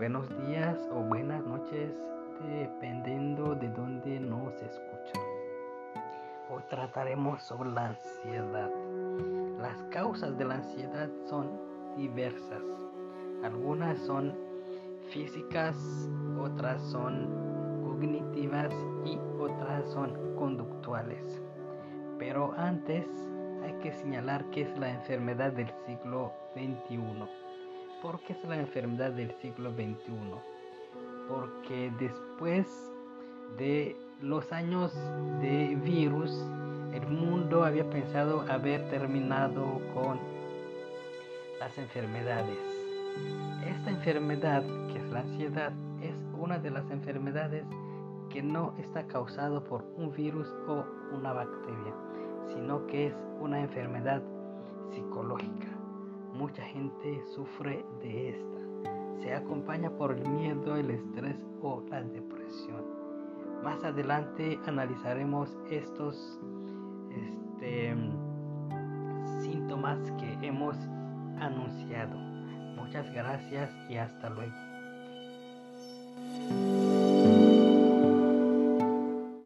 buenos días o buenas noches dependiendo de dónde nos escuchan. Hoy trataremos sobre la ansiedad. Las causas de la ansiedad son diversas. Algunas son físicas, otras son cognitivas y otras son conductuales. Pero antes hay que señalar que es la enfermedad del siglo XXI. ¿Por qué es la enfermedad del siglo XXI? Porque después de los años de virus, el mundo había pensado haber terminado con las enfermedades. Esta enfermedad, que es la ansiedad, es una de las enfermedades que no está causado por un virus o una bacteria, sino que es una enfermedad psicológica. Mucha gente sufre de esta. Se acompaña por el miedo, el estrés o la depresión. Más adelante analizaremos estos este, síntomas que hemos anunciado. Muchas gracias y hasta luego.